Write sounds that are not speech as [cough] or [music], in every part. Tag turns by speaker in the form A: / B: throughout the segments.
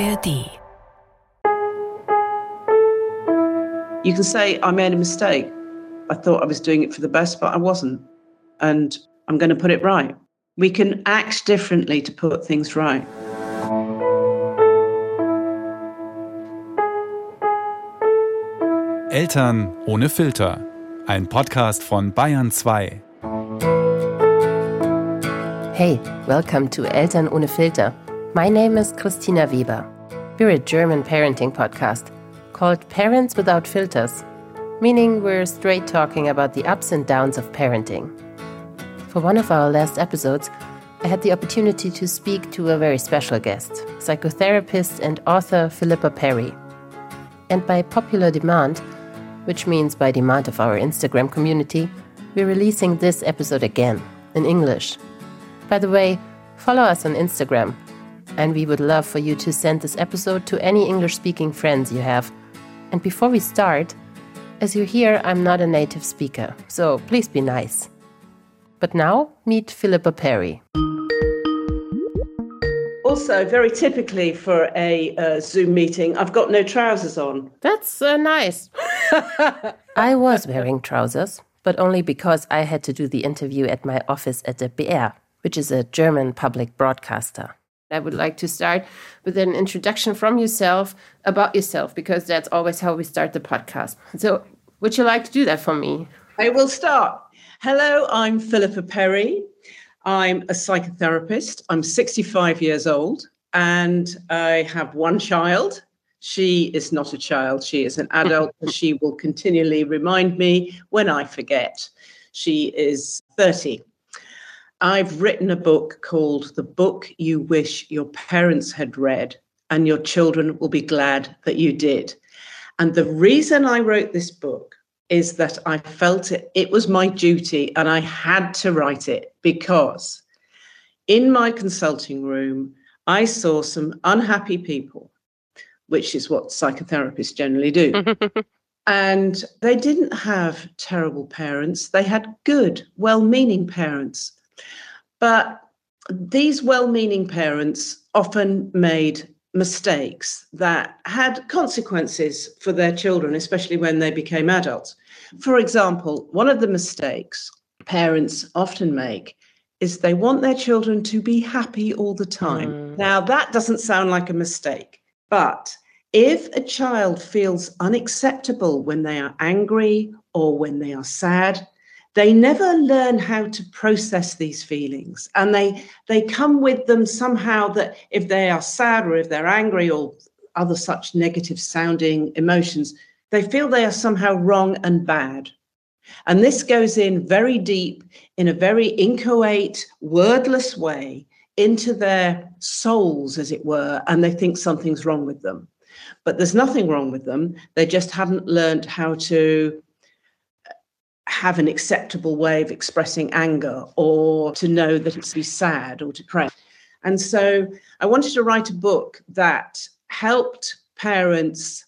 A: ARD.
B: You can say, I made a mistake. I thought I was doing it for the best, but I wasn't. And I'm going to put it right. We can act differently to put things right.
C: Eltern ohne Filter. Ein Podcast von Bayern 2.
D: Hey, welcome to Eltern ohne Filter. My name is Kristina Weber. We're a German parenting podcast called Parents Without Filters, meaning we're straight talking about the ups and downs of parenting. For one of our last episodes, I had the opportunity to speak to a very special guest, psychotherapist and author Philippa Perry. And by popular demand, which means by demand of our Instagram community, we're releasing this episode again in English. By the way, follow us on Instagram, and we would love for you to send this episode to any English speaking friends you have. And before we start, as you hear, I'm not a native speaker, so please be nice. But now, meet Philippa Perry.
B: Also, very typically for a uh, Zoom meeting, I've got no trousers on.
D: That's uh, nice. [laughs] I was wearing trousers, but only because I had to do the interview at my office at the BR, which is a German public broadcaster. I would like to start with an introduction from yourself about yourself, because that's always how we start the podcast. So, would you like to do that for me?
B: I will start. Hello, I'm Philippa Perry. I'm a psychotherapist. I'm 65 years old and I have one child. She is not a child, she is an adult. she will continually remind me when I forget. She is 30. I've written a book called The Book You Wish Your Parents Had Read, and your children will be glad that you did. And the reason I wrote this book is that I felt it, it was my duty and I had to write it because in my consulting room, I saw some unhappy people, which is what psychotherapists generally do. [laughs] and they didn't have terrible parents, they had good, well meaning parents. But these well meaning parents often made mistakes that had consequences for their children, especially when they became adults. For example, one of the mistakes parents often make is they want their children to be happy all the time. Mm. Now, that doesn't sound like a mistake, but if a child feels unacceptable when they are angry or when they are sad, they never learn how to process these feelings and they they come with them somehow that if they are sad or if they're angry or other such negative sounding emotions they feel they are somehow wrong and bad. And this goes in very deep in a very inchoate wordless way into their souls as it were and they think something's wrong with them. But there's nothing wrong with them. They just haven't learned how to have an acceptable way of expressing anger or to know that it's to be sad or depressed. And so I wanted to write a book that helped parents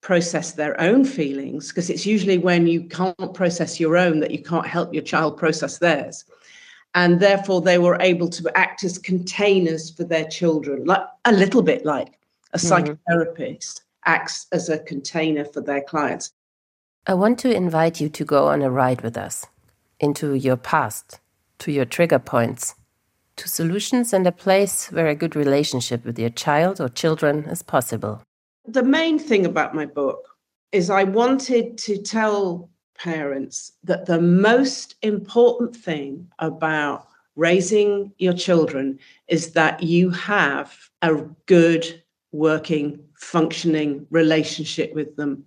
B: process their own feelings because it's usually when you can't process your own that you can't help your child process theirs and therefore they were able to act as containers for their children like a little bit like a mm-hmm. psychotherapist acts as a container for their clients
D: I want to invite you to go on a ride with us into your past, to your trigger points, to solutions and a place where a good relationship with your child or children is possible.
B: The main thing about my book is I wanted to tell parents that the most important thing about raising your children is that you have a good, working, functioning relationship with them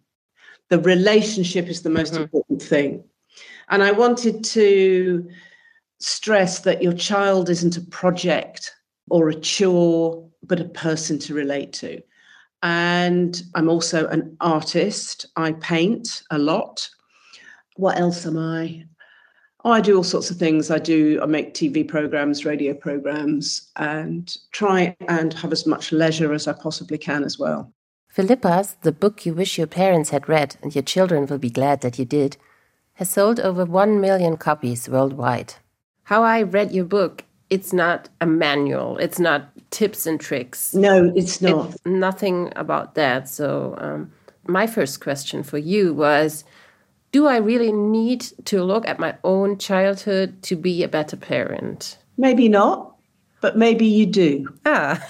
B: the relationship is the most mm-hmm. important thing. And I wanted to stress that your child isn't a project or a chore, but a person to relate to. And I'm also an artist. I paint a lot. What else am I? Oh, I do all sorts of things. I do, I make TV programs, radio programs, and try and have as much leisure as I possibly can as well.
D: Philippa's The Book You Wish Your Parents Had Read and Your Children Will Be Glad That You Did has sold over 1 million copies worldwide. How I read your book it's not a manual. It's not tips and tricks.
B: No, it's not.
D: It's nothing about that. So, um, my first question for you was Do I really need to look at my own childhood to be a better parent?
B: Maybe not, but maybe you do.
D: Ah.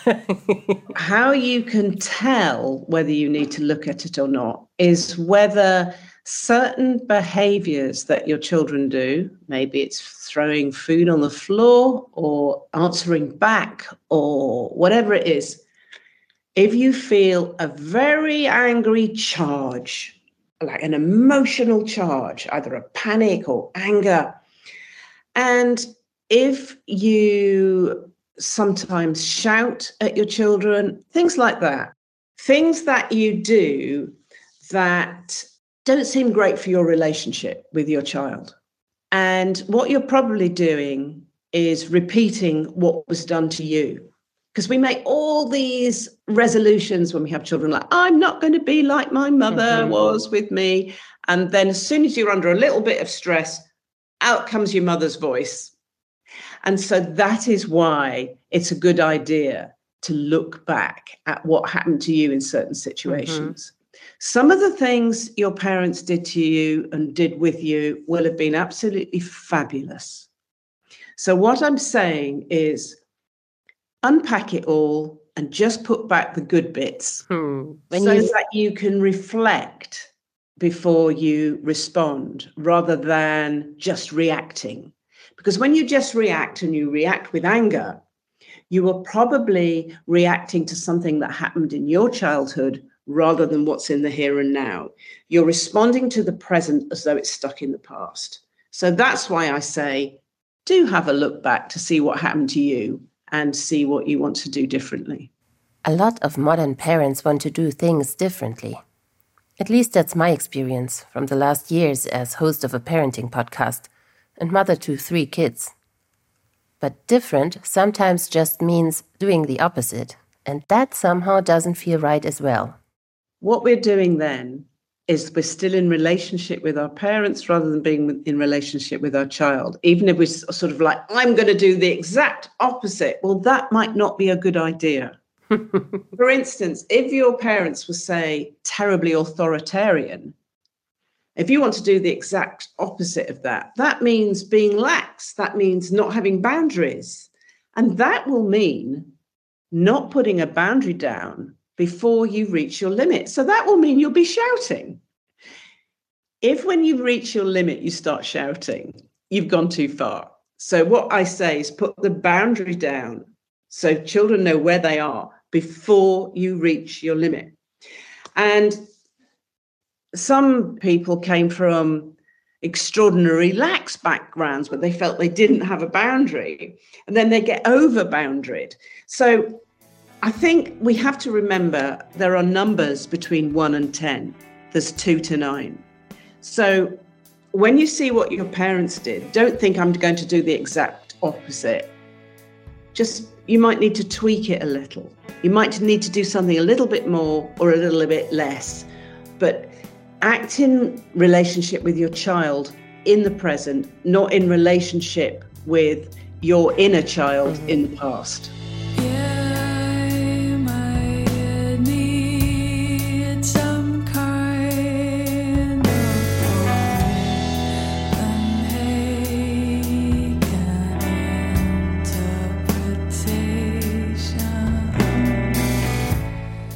D: [laughs]
B: How you can tell whether you need to look at it or not is whether certain behaviors that your children do, maybe it's throwing food on the floor or answering back or whatever it is, if you feel a very angry charge, like an emotional charge, either a panic or anger, and if you sometimes shout at your children, things like that, things that you do that don't seem great for your relationship with your child. And what you're probably doing is repeating what was done to you. Because we make all these resolutions when we have children, like, I'm not going to be like my mother mm-hmm. was with me. And then as soon as you're under a little bit of stress, out comes your mother's voice. And so that is why it's a good idea to look back at what happened to you in certain situations. Mm-hmm. Some of the things your parents did to you and did with you will have been absolutely fabulous. So, what I'm saying is unpack it all and just put back the good bits hmm. so you... that you can reflect before you respond rather than just reacting. Because when you just react and you react with anger, you are probably reacting to something that happened in your childhood rather than what's in the here and now. You're responding to the present as though it's stuck in the past. So that's why I say, do have a look back to see what happened to you and see what you want to do differently.
D: A lot of modern parents want to do things differently. At least that's my experience from the last years as host of a parenting podcast and mother to three kids. But different sometimes just means doing the opposite, and that somehow doesn't feel right as well.
B: What we're doing then is we're still in relationship with our parents rather than being in relationship with our child. Even if we're sort of like, I'm going to do the exact opposite, well, that might not be a good idea. [laughs] For instance, if your parents were, say, terribly authoritarian, if you want to do the exact opposite of that, that means being lax, that means not having boundaries. And that will mean not putting a boundary down before you reach your limit. So that will mean you'll be shouting. If when you reach your limit, you start shouting, you've gone too far. So what I say is put the boundary down so children know where they are before you reach your limit. And some people came from extraordinary lax backgrounds where they felt they didn't have a boundary and then they get over boundaried. So I think we have to remember there are numbers between one and 10. There's two to nine. So when you see what your parents did, don't think I'm going to do the exact opposite. Just you might need to tweak it a little. You might need to do something a little bit more or a little bit less. But act in relationship with your child in the present, not in relationship with your inner child mm-hmm. in the past.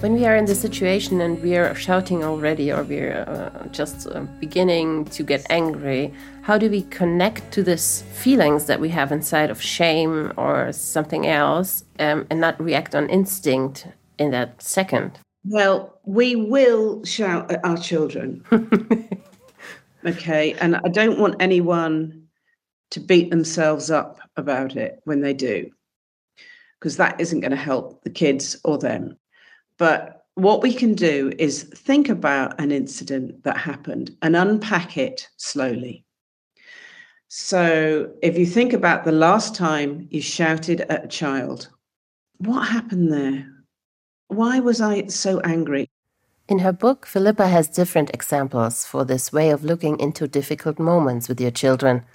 D: When we are in the situation and we are shouting already or we're uh, just uh, beginning to get angry how do we connect to these feelings that we have inside of shame or something else um, and not react on instinct in that second?
B: Well we will shout at our children. [laughs] Okay and i don't want anyone to beat themselves up about it when they do because that isn't going to help the kids or them but what we can do is think about an incident that happened and unpack it slowly. So, if you think about the last time you shouted at a child, what happened there? Why was I so angry?
D: In her book, Philippa has different examples for this way of looking into difficult moments with your children,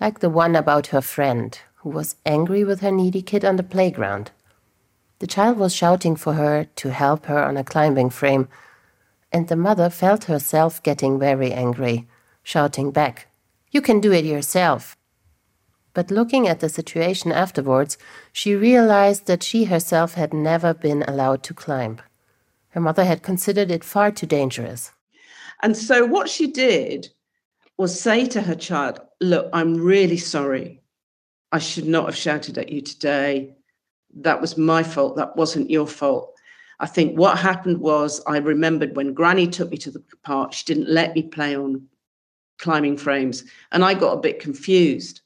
D: like the one about her friend who was angry with her needy kid on the playground. The child was shouting for her to help her on a climbing frame, and the mother felt herself getting very angry, shouting back, You can do it yourself. But looking at the situation afterwards, she realized that she herself had never been allowed to climb. Her mother had considered it far too dangerous.
B: And so what she did was say to her child, Look, I'm really sorry. I should not have shouted at you today. That was my fault. That wasn't your fault. I think what happened was I remembered when Granny took me to the park, she didn't let me play on climbing frames. And I got a bit confused.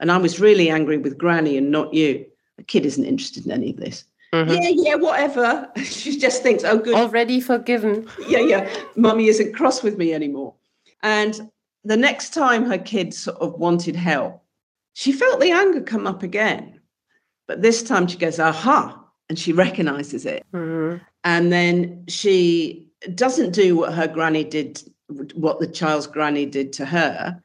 B: And I was really angry with Granny and not you. The kid isn't interested in any of this. Mm-hmm. Yeah, yeah, whatever. [laughs] she just thinks, oh, good.
D: Already forgiven.
B: yeah, yeah. Mummy isn't cross with me anymore. And the next time her kid sort of wanted help, she felt the anger come up again. But this time she goes, aha, and she recognizes it. Mm-hmm. And then she doesn't do what her granny did, what the child's granny did to her,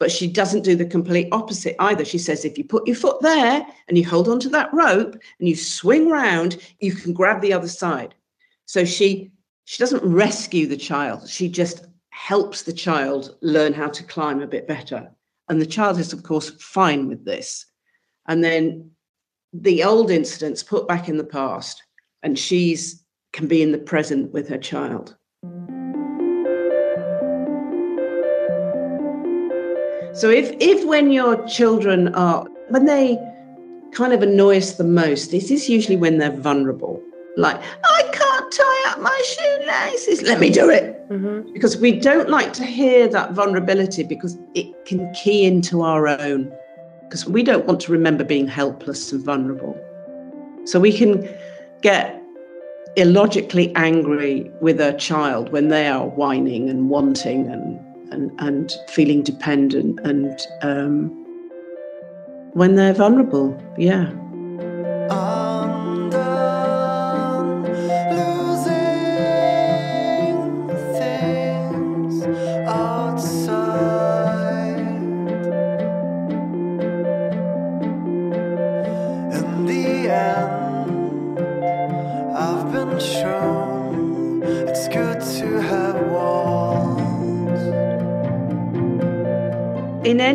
B: but she doesn't do the complete opposite either. She says, if you put your foot there and you hold onto that rope and you swing round, you can grab the other side. So she she doesn't rescue the child. She just helps the child learn how to climb a bit better. And the child is, of course, fine with this. And then the old incidents put back in the past, and she's can be in the present with her child. So if if when your children are when they kind of annoy us the most, this is usually when they're vulnerable. Like, I can't tie up my shoelaces. Let me do it. Mm-hmm. Because we don't like to hear that vulnerability because it can key into our own. Because we don't want to remember being helpless and vulnerable. So we can get illogically angry with a child when they are whining and wanting and and, and feeling dependent and um, when they're vulnerable, yeah.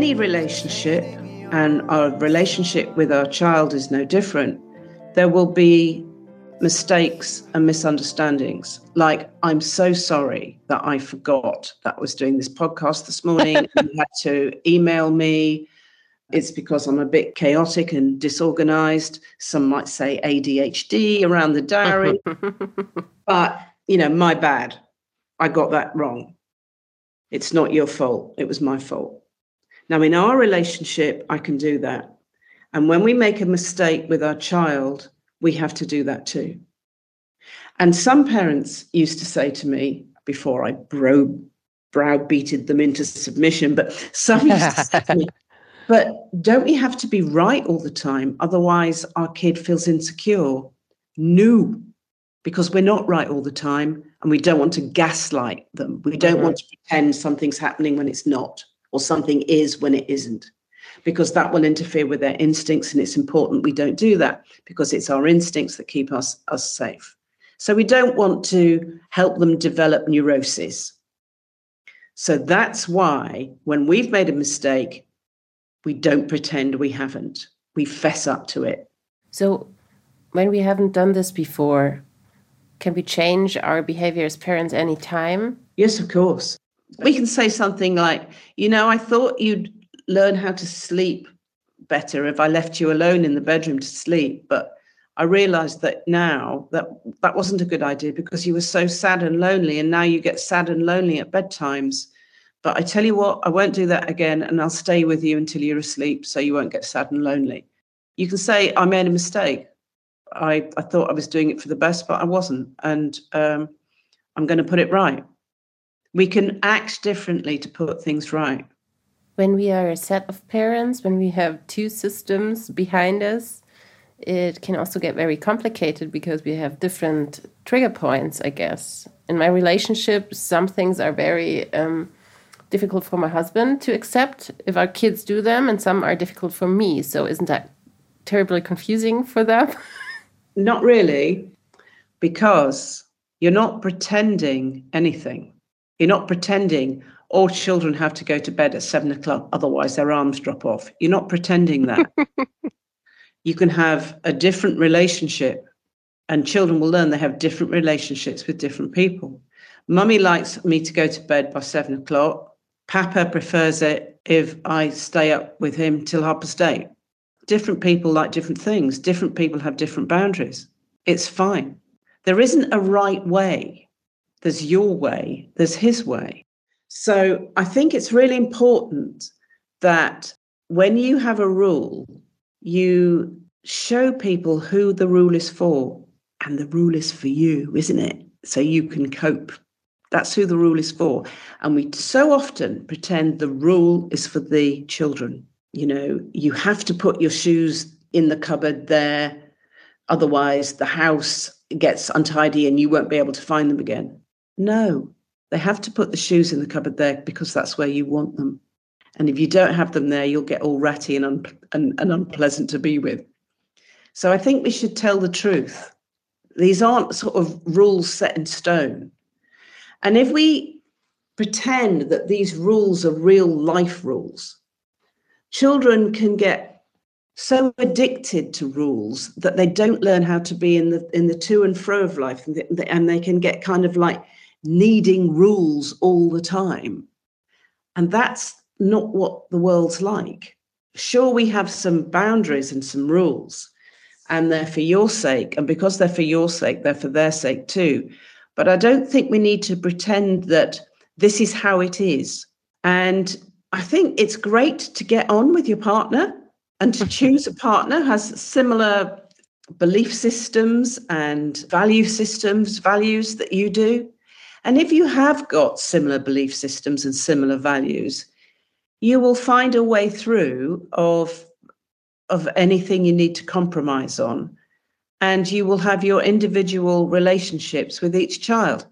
B: Any relationship, and our relationship with our child is no different, there will be mistakes and misunderstandings. Like, I'm so sorry that I forgot that I was doing this podcast this morning. [laughs] and you had to email me. It's because I'm a bit chaotic and disorganized. Some might say ADHD around the diary. [laughs] but, you know, my bad. I got that wrong. It's not your fault. It was my fault. Now, in our relationship, I can do that. And when we make a mistake with our child, we have to do that too. And some parents used to say to me before I bro browbeated them into submission, but some used to say to me, [laughs] but don't we have to be right all the time? Otherwise, our kid feels insecure. No, because we're not right all the time and we don't want to gaslight them. We don't mm-hmm. want to pretend something's happening when it's not or something is when it isn't. Because that will interfere with their instincts and it's important we don't do that because it's our instincts that keep us us safe. So we don't want to help them develop neuroses so that's why when we've made a mistake we don't pretend we haven't. We fess up to it.
D: So when we haven't done this before can we change our behavior as parents anytime?
B: Yes of course we can say something like, you know, I thought you'd learn how to sleep better if I left you alone in the bedroom to sleep, but I realized that now that that wasn't a good idea because you were so sad and lonely, and now you get sad and lonely at bedtimes. But I tell you what, I won't do that again, and I'll stay with you until you're asleep so you won't get sad and lonely. You can say, I made a mistake. I, I thought I was doing it for the best, but I wasn't. And um, I'm going to put it right. We can act differently to put things right.
D: When we are a set of parents, when we have two systems behind us, it can also get very complicated because we have different trigger points, I guess. In my relationship, some things are very um, difficult for my husband to accept if our kids do them, and some are difficult for me. So isn't that terribly confusing for them? [laughs]
B: Not really, because you're not pretending anything. You're not pretending all children have to go to bed at seven o'clock, otherwise their arms drop off. You're not pretending that. [laughs] you can have a different relationship, and children will learn they have different relationships with different people. Mummy likes me to go to bed by seven o'clock. Papa prefers it if I stay up with him till half past eight. Different people like different things. Different people have different boundaries. It's fine. There isn't a right way. There's your way, there's his way. So I think it's really important that when you have a rule, you show people who the rule is for. And the rule is for you, isn't it? So you can cope. That's who the rule is for. And we so often pretend the rule is for the children. You know, you have to put your shoes in the cupboard there. Otherwise, the house gets untidy and you won't be able to find them again. No, they have to put the shoes in the cupboard there because that's where you want them. And if you don't have them there, you'll get all ratty and, un- and, and unpleasant to be with. So I think we should tell the truth. These aren't sort of rules set in stone. And if we pretend that these rules are real life rules, children can get so addicted to rules that they don't learn how to be in the in the to and fro of life and, the, and they can get kind of like needing rules all the time. And that's not what the world's like. Sure, we have some boundaries and some rules, and they're for your sake. And because they're for your sake, they're for their sake too. But I don't think we need to pretend that this is how it is. And I think it's great to get on with your partner and to choose a partner who has similar belief systems and value systems, values that you do. And if you have got similar belief systems and similar values, you will find a way through of, of anything you need to compromise on. And you will have your individual relationships with each child.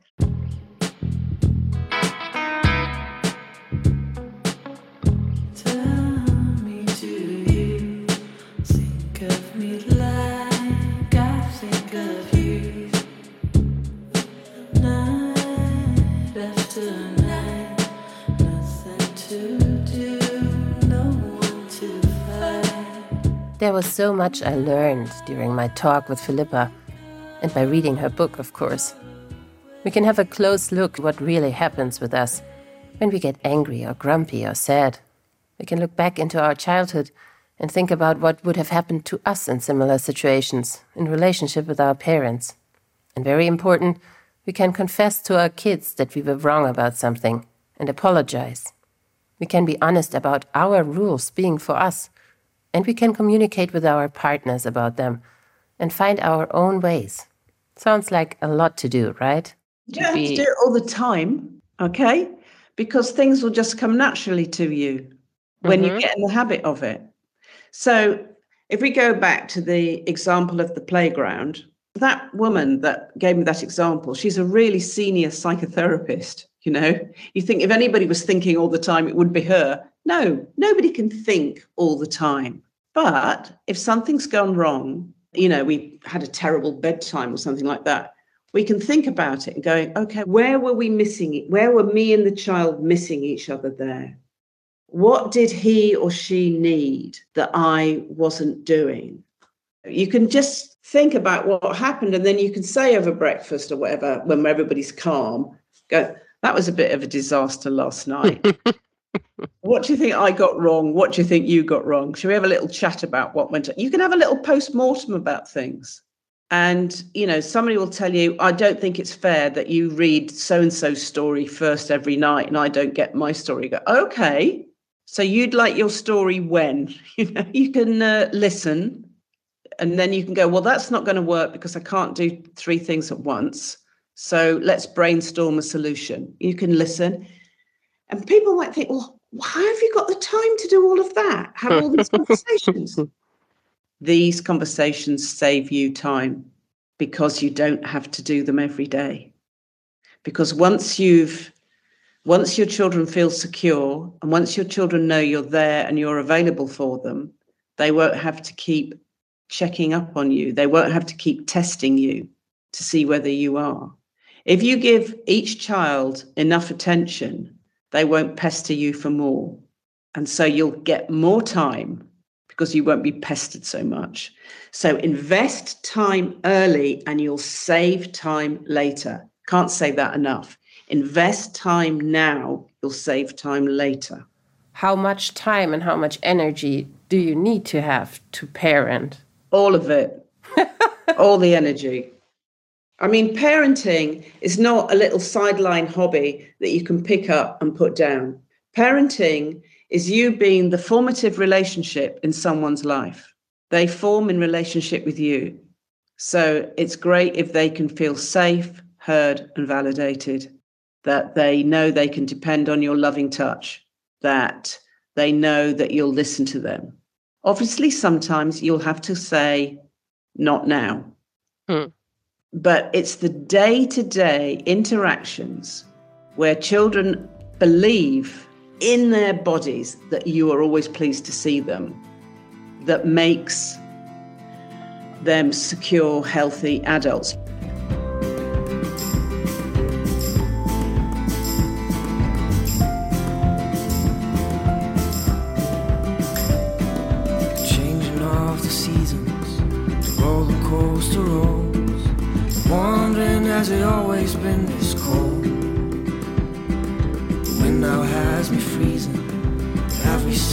D: Was so much I learned during my talk with Philippa, and by reading her book, of course. We can have a close look at what really happens with us when we get angry or grumpy or sad. We can look back into our childhood and think about what would have happened to us in similar situations in relationship with our parents. And very important, we can confess to our kids that we were wrong about something and apologize. We can be honest about our rules being for us and we can communicate with our partners about them and find our own ways. Sounds like a lot to do, right?
B: You don't have to do it all the time, okay? Because things will just come naturally to you when mm-hmm. you get in the habit of it. So, if we go back to the example of the playground, that woman that gave me that example, she's a really senior psychotherapist. You know, you think if anybody was thinking all the time, it would be her. No, nobody can think all the time. But if something's gone wrong, you know, we had a terrible bedtime or something like that, we can think about it and going, okay, where were we missing it? Where were me and the child missing each other there? What did he or she need that I wasn't doing? You can just think about what happened and then you can say over breakfast or whatever when everybody's calm, go, that was a bit of a disaster last night. [laughs] what do you think I got wrong? What do you think you got wrong? Shall we have a little chat about what went on? You can have a little post mortem about things. And, you know, somebody will tell you, I don't think it's fair that you read so and so story first every night and I don't get my story. You go, okay. So you'd like your story when? [laughs] You know, you can uh, listen and then you can go, well, that's not going to work because I can't do three things at once. So let's brainstorm a solution. You can listen. And people might think, well, why have you got the time to do all of that? Have all these [laughs] conversations. these conversations save you time because you don't have to do them every day. Because once you've once your children feel secure and once your children know you're there and you're available for them, they won't have to keep checking up on you. They won't have to keep testing you to see whether you are. If you give each child enough attention, they won't pester you for more. And so you'll get more time because you won't be pestered so much. So invest time early and you'll save time later. Can't say that enough. Invest time now, you'll save time later.
D: How much time and how much energy do you need to have to parent?
B: All of it. [laughs] All the energy. I mean, parenting is not a little sideline hobby that you can pick up and put down. Parenting is you being the formative relationship in someone's life. They form in relationship with you. So it's great if they can feel safe, heard, and validated that they know they can depend on your loving touch, that they know that you'll listen to them. Obviously, sometimes you'll have to say, not now. Hmm. But it's the day to day interactions where children believe in their bodies that you are always pleased to see them that makes them secure, healthy adults.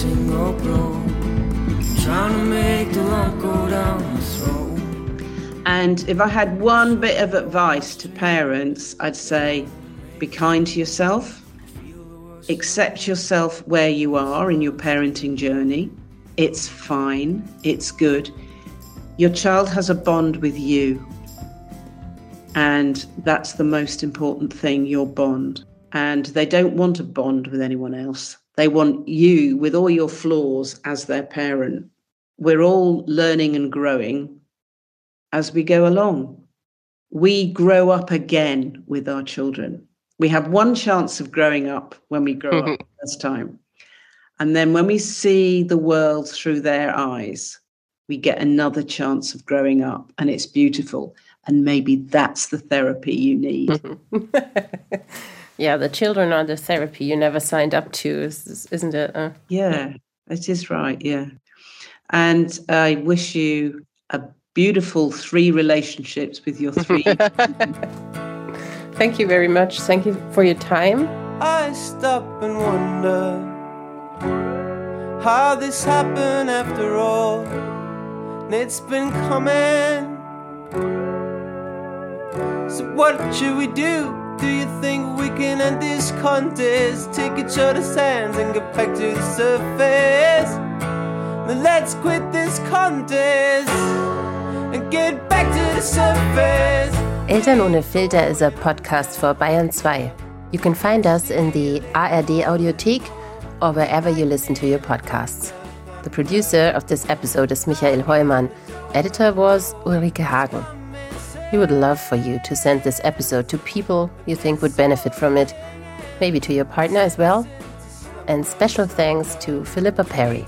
A: Single blow. Trying to make the lump go down throat.
B: And if I had one bit of advice to parents, I'd say be kind to yourself, accept yourself where you are in your parenting journey. It's fine, it's good. Your child has a bond with you and that's the most important thing your bond. And they don't want a bond with anyone else. They want you with all your flaws as their parent. We're all learning and growing as we go along. We grow up again with our children. We have one chance of growing up when we grow up [laughs] first time. And then when we see the world through their eyes, we get another chance of growing up. And it's beautiful and maybe that's the therapy you need. [laughs]
D: yeah, the children are the therapy you never signed up to, isn't it? Uh,
B: yeah, it is right. Yeah. And I wish you a beautiful three relationships with your three. [laughs]
D: Thank you very much. Thank you for your time.
A: I stop and wonder how this happened after all. It's been coming so what should we do? Do you think we can end this contest? Take each other's hands and get back to the surface. Then let's quit this contest and get back to the surface.
D: Eltern ohne Filter is a podcast for Bayern 2. You can find us in the ARD Audiothek or wherever you listen to your podcasts. The producer of this episode is Michael Heumann. Editor was Ulrike Hagen. We would love for you to send this episode to people you think would benefit from it, maybe to your partner as well. And special thanks to Philippa Perry.